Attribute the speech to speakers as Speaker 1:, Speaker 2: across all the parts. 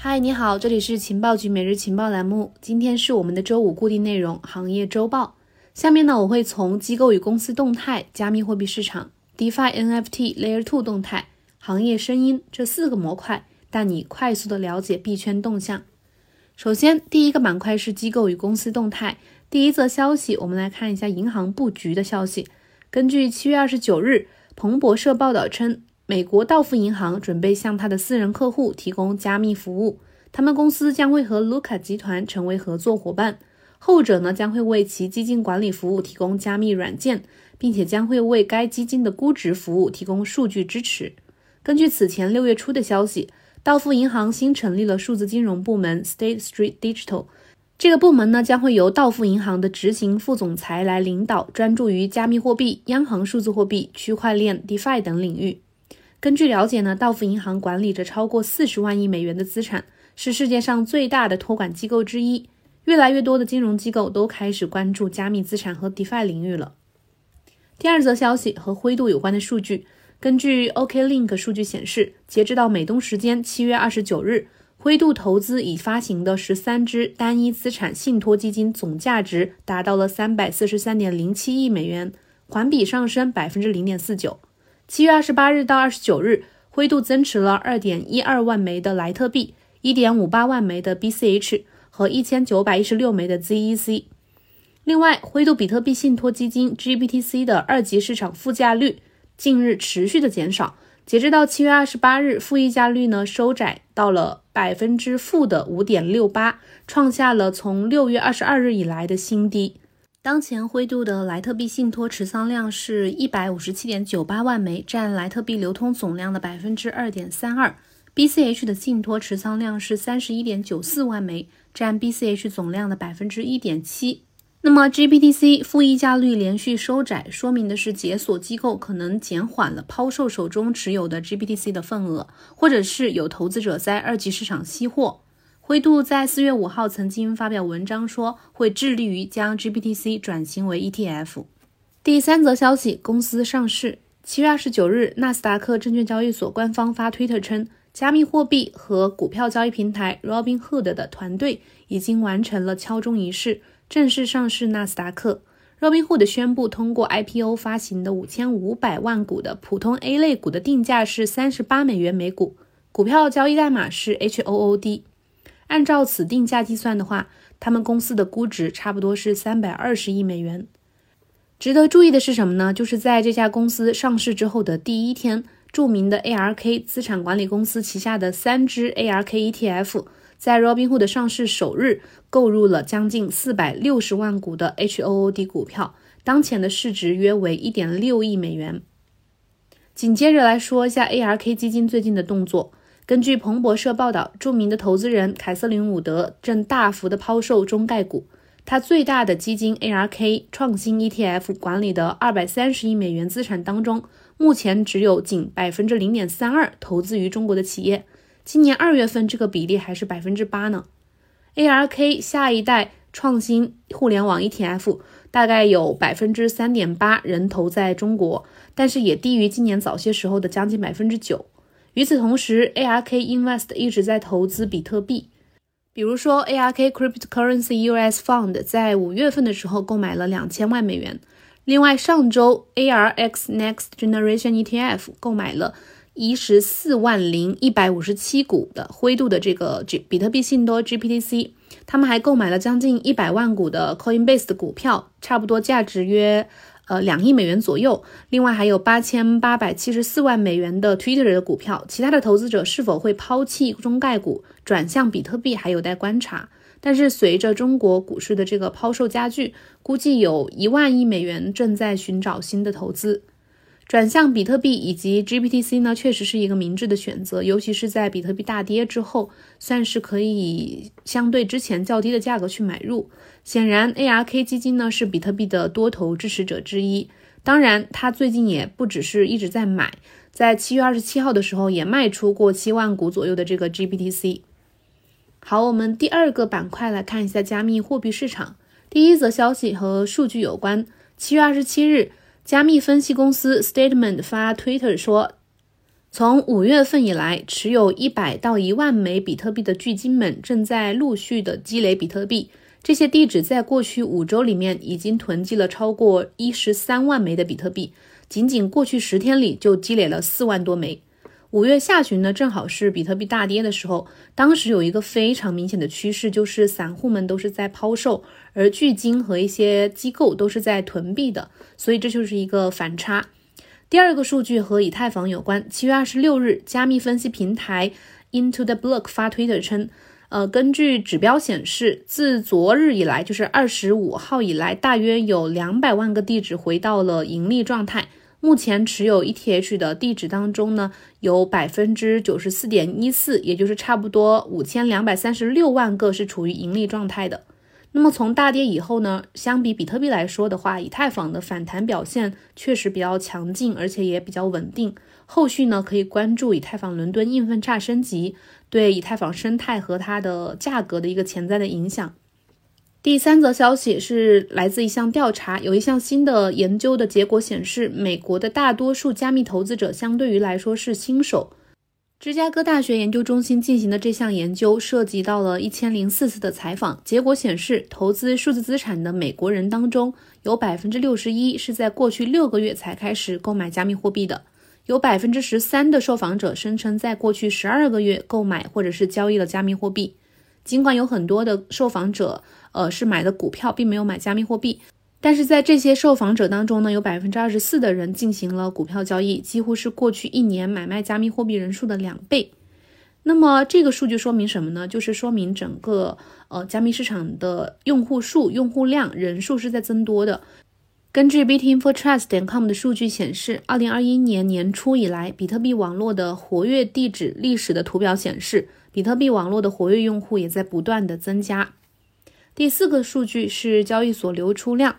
Speaker 1: 嗨，你好，这里是情报局每日情报栏目。今天是我们的周五固定内容行业周报。下面呢，我会从机构与公司动态、加密货币市场、DeFi NFT Layer Two 动态、行业声音这四个模块，带你快速的了解币圈动向。首先，第一个板块是机构与公司动态。第一则消息，我们来看一下银行布局的消息。根据七月二十九日彭博社报道称。美国道富银行准备向他的私人客户提供加密服务，他们公司将会和卢卡集团成为合作伙伴，后者呢将会为其基金管理服务提供加密软件，并且将会为该基金的估值服务提供数据支持。根据此前六月初的消息，道富银行新成立了数字金融部门 State Street Digital，这个部门呢将会由道富银行的执行副总裁来领导，专注于加密货币、央行数字货币、区块链、DeFi 等领域。根据了解呢，道富银行管理着超过四十万亿美元的资产，是世界上最大的托管机构之一。越来越多的金融机构都开始关注加密资产和 DeFi 领域了。第二则消息和灰度有关的数据，根据 OKLink 数据显示，截止到美东时间七月二十九日，灰度投资已发行的十三只单一资产信托基金总价值达到了三百四十三点零七亿美元，环比上升百分之零点四九。七月二十八日到二十九日，灰度增持了二点一二万枚的莱特币、一点五八万枚的 BCH 和一千九百一十六枚的 ZEC。另外，灰度比特币信托基金 GBTC 的二级市场负价率近日持续的减少，截止到七月二十八日，负溢价率呢收窄到了百分之负的五点六八，创下了从六月二十二日以来的新低。当前灰度的莱特币信托持仓量是一百五十七点九八万枚，占莱特币流通总量的百分之二点三二。BCH 的信托持仓量是三十一点九四万枚，占 BCH 总量的百分之一点七。那么 GBTC 负溢价率连续收窄，说明的是解锁机构可能减缓了抛售手中持有的 GBTC 的份额，或者是有投资者在二级市场吸货。灰度在四月五号曾经发表文章说，会致力于将 GBTC 转型为 ETF。第三则消息，公司上市。七月二十九日，纳斯达克证券交易所官方发推特称，加密货币和股票交易平台 Robinhood 的团队已经完成了敲钟仪式，正式上市纳斯达克。Robinhood 宣布通过 IPO 发行的五千五百万股的普通 A 类股的定价是三十八美元每股，股票交易代码是 HOOD。按照此定价计算的话，他们公司的估值差不多是三百二十亿美元。值得注意的是什么呢？就是在这家公司上市之后的第一天，著名的 ARK 资产管理公司旗下的三只 ARK ETF 在 Robinhood 的上市首日购入了将近四百六十万股的 HOOD 股票，当前的市值约为一点六亿美元。紧接着来说一下 ARK 基金最近的动作。根据彭博社报道，著名的投资人凯瑟琳·伍德正大幅的抛售中概股。他最大的基金 ARK 创新 ETF 管理的二百三十亿美元资产当中，目前只有仅百分之零点三二投资于中国的企业。今年二月份，这个比例还是百分之八呢。ARK 下一代创新互联网 ETF 大概有百分之三点八人投在中国，但是也低于今年早些时候的将近百分之九。与此同时，ARK Invest 一直在投资比特币，比如说 ARK Cryptocurrency US Fund 在五月份的时候购买了两千万美元。另外，上周 ARX Next Generation ETF 购买了一十四万零一百五十七股的灰度的这个比特币信托 GPTC，他们还购买了将近一百万股的 Coinbase 的股票，差不多价值约。呃，两亿美元左右。另外还有八千八百七十四万美元的 Twitter 的股票。其他的投资者是否会抛弃中概股，转向比特币，还有待观察。但是随着中国股市的这个抛售加剧，估计有一万亿美元正在寻找新的投资。转向比特币以及 GPTC 呢，确实是一个明智的选择，尤其是在比特币大跌之后，算是可以相对之前较低的价格去买入。显然，ARK 基金呢是比特币的多头支持者之一。当然，它最近也不只是一直在买，在七月二十七号的时候也卖出过七万股左右的这个 GPTC。好，我们第二个板块来看一下加密货币市场。第一则消息和数据有关，七月二十七日。加密分析公司 Statement 发 Twitter 说，从五月份以来，持有一百到一万枚比特币的巨鲸们正在陆续的积累比特币。这些地址在过去五周里面已经囤积了超过一十三万枚的比特币，仅仅过去十天里就积累了四万多枚。五月下旬呢，正好是比特币大跌的时候，当时有一个非常明显的趋势，就是散户们都是在抛售，而巨金和一些机构都是在囤币的，所以这就是一个反差。第二个数据和以太坊有关，七月二十六日，加密分析平台 Into the Block 发推特称，呃，根据指标显示，自昨日以来，就是二十五号以来，大约有两百万个地址回到了盈利状态。目前持有 ETH 的地址当中呢，有百分之九十四点一四，也就是差不多五千两百三十六万个是处于盈利状态的。那么从大跌以后呢，相比比特币来说的话，以太坊的反弹表现确实比较强劲，而且也比较稳定。后续呢，可以关注以太坊伦敦硬分叉升级对以太坊生态和它的价格的一个潜在的影响。第三则消息是来自一项调查，有一项新的研究的结果显示，美国的大多数加密投资者相对于来说是新手。芝加哥大学研究中心进行的这项研究涉及到了一千零四次的采访，结果显示，投资数字资产的美国人当中，有百分之六十一是在过去六个月才开始购买加密货币的，有百分之十三的受访者声称在过去十二个月购买或者是交易了加密货币。尽管有很多的受访者，呃，是买的股票，并没有买加密货币，但是在这些受访者当中呢，有百分之二十四的人进行了股票交易，几乎是过去一年买卖加密货币人数的两倍。那么这个数据说明什么呢？就是说明整个呃加密市场的用户数、用户量、人数是在增多的。根据 Bitinfotrust 点 com 的数据显示，二零二一年年初以来，比特币网络的活跃地址历史的图表显示。比特币网络的活跃用户也在不断的增加。第四个数据是交易所流出量。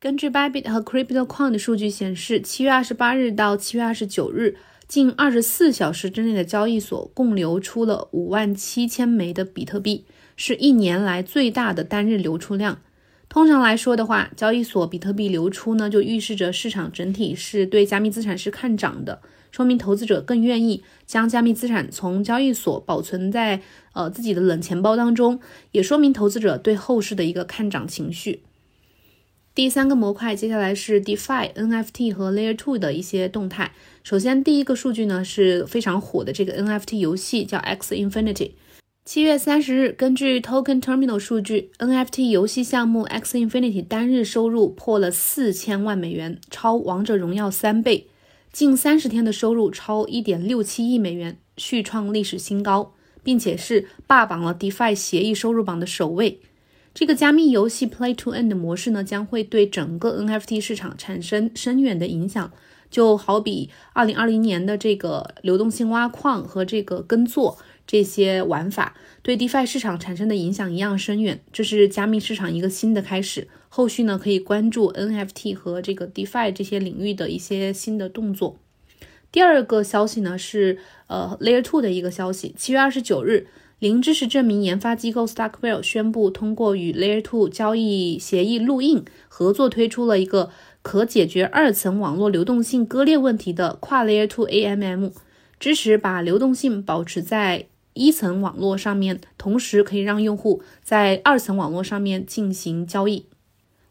Speaker 1: 根据 Bybit 和 CryptoQuant 的数据显示，七月二十八日到七月二十九日，近二十四小时之内的交易所共流出了五万七千枚的比特币，是一年来最大的单日流出量。通常来说的话，交易所比特币流出呢，就预示着市场整体是对加密资产是看涨的。说明投资者更愿意将加密资产从交易所保存在呃自己的冷钱包当中，也说明投资者对后市的一个看涨情绪。第三个模块，接下来是 DeFi、NFT 和 Layer Two 的一些动态。首先，第一个数据呢是非常火的这个 NFT 游戏叫 X Infinity。七月三十日，根据 Token Terminal 数据，NFT 游戏项目 X Infinity 单日收入破了四千万美元，超王者荣耀三倍。近三十天的收入超一点六七亿美元，续创历史新高，并且是霸榜了 DeFi 协议收入榜的首位。这个加密游戏 Play to Earn 的模式呢，将会对整个 NFT 市场产生深远的影响。就好比二零二零年的这个流动性挖矿和这个耕作这些玩法对 DeFi 市场产生的影响一样深远。这是加密市场一个新的开始。后续呢，可以关注 NFT 和这个 DeFi 这些领域的一些新的动作。第二个消息呢是呃 Layer Two 的一个消息。七月二十九日，零知识证明研发机构 Starkware 宣布通过与 Layer Two 交易协议录印合作，推出了一个可解决二层网络流动性割裂问题的跨 Layer Two AMM，支持把流动性保持在一层网络上面，同时可以让用户在二层网络上面进行交易。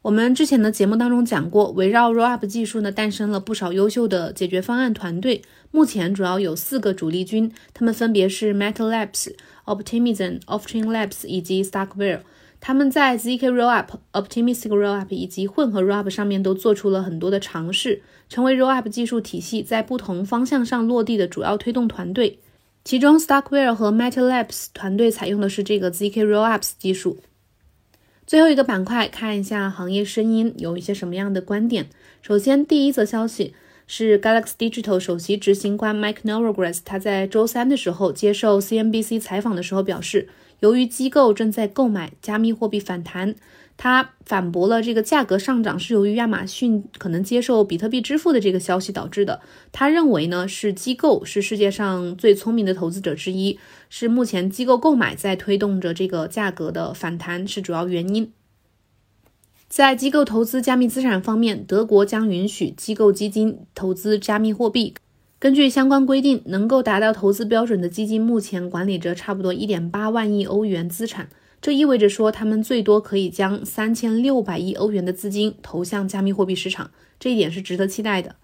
Speaker 1: 我们之前的节目当中讲过，围绕 Rollup 技术呢，诞生了不少优秀的解决方案团队。目前主要有四个主力军，他们分别是 Metalabs、Optimism、Offchain Labs 以及 Starkware。他们在 zk Rollup、Optimistic Rollup 以及混合 Rollup 上面都做出了很多的尝试，成为 Rollup 技术体系在不同方向上落地的主要推动团队。其中，Starkware 和 Metal Labs 团队采用的是这个 zk Rollups 技术。最后一个板块，看一下行业声音有一些什么样的观点。首先，第一则消息是 Galaxy Digital 首席执行官 Mike Novogratz，他在周三的时候接受 CNBC 采访的时候表示，由于机构正在购买加密货币反弹。他反驳了这个价格上涨是由于亚马逊可能接受比特币支付的这个消息导致的。他认为呢，是机构是世界上最聪明的投资者之一，是目前机构购买在推动着这个价格的反弹是主要原因。在机构投资加密资产方面，德国将允许机构基金投资加密货币。根据相关规定，能够达到投资标准的基金目前管理着差不多一点八万亿欧元资产，这意味着说他们最多可以将三千六百亿欧元的资金投向加密货币市场，这一点是值得期待的。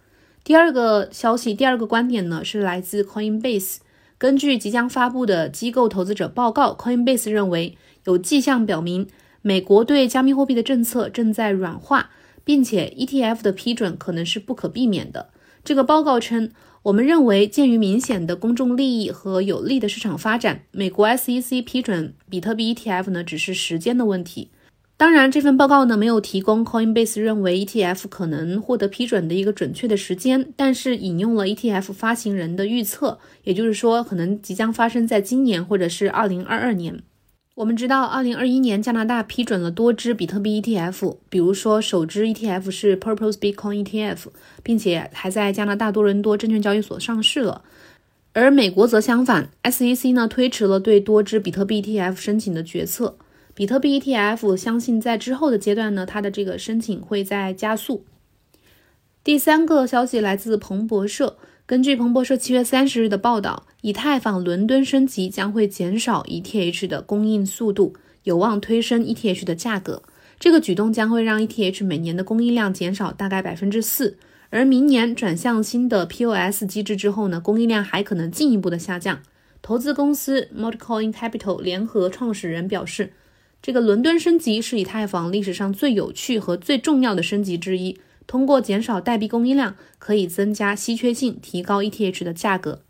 Speaker 1: 第二个消息，第二个观点呢是来自 Coinbase，根据即将发布的机构投资者报告，Coinbase 认为有迹象表明，美国对加密货币的政策正在软化，并且 ETF 的批准可能是不可避免的。这个报告称。我们认为，鉴于明显的公众利益和有利的市场发展，美国 SEC 批准比特币 ETF 呢只是时间的问题。当然，这份报告呢没有提供 Coinbase 认为 ETF 可能获得批准的一个准确的时间，但是引用了 ETF 发行人的预测，也就是说，可能即将发生在今年或者是2022年。我们知道，二零二一年加拿大批准了多支比特币 ETF，比如说首支 ETF 是 Purpose Bitcoin ETF，并且还在加拿大多伦多证券交易所上市了。而美国则相反，SEC 呢推迟了对多支比特币 ETF 申请的决策。比特币 ETF 相信在之后的阶段呢，它的这个申请会在加速。第三个消息来自彭博社。根据彭博社七月三十日的报道，以太坊伦敦升级将会减少 ETH 的供应速度，有望推升 ETH 的价格。这个举动将会让 ETH 每年的供应量减少大概百分之四，而明年转向新的 POS 机制之后呢，供应量还可能进一步的下降。投资公司 Multicoin Capital 联合创始人表示，这个伦敦升级是以太坊历史上最有趣和最重要的升级之一。通过减少代币供应量，可以增加稀缺性，提高 ETH 的价格。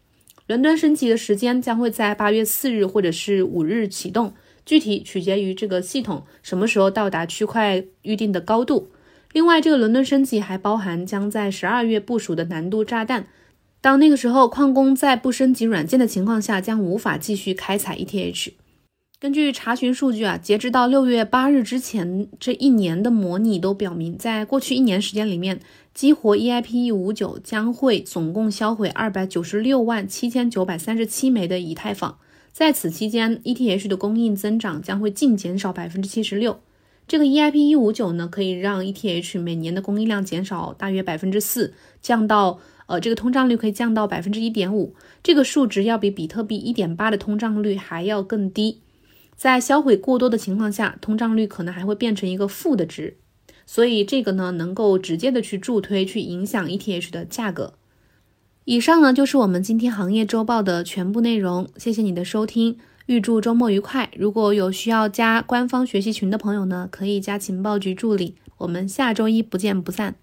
Speaker 1: 伦敦升级的时间将会在八月四日或者是五日启动，具体取决于这个系统什么时候到达区块预定的高度。另外，这个伦敦升级还包含将在十二月部署的难度炸弹。当那个时候，矿工在不升级软件的情况下，将无法继续开采 ETH。根据查询数据啊，截止到六月八日之前，这一年的模拟都表明，在过去一年时间里面，激活 EIP 一五九将会总共销毁二百九十六万七千九百三十七枚的以太坊。在此期间，ETH 的供应增长将会净减少百分之七十六。这个 EIP 一五九呢，可以让 ETH 每年的供应量减少大约百分之四，降到呃这个通胀率可以降到百分之一点五。这个数值要比比特币一点八的通胀率还要更低。在销毁过多的情况下，通胀率可能还会变成一个负的值，所以这个呢能够直接的去助推、去影响 ETH 的价格。以上呢就是我们今天行业周报的全部内容，谢谢你的收听，预祝周末愉快。如果有需要加官方学习群的朋友呢，可以加情报局助理。我们下周一不见不散。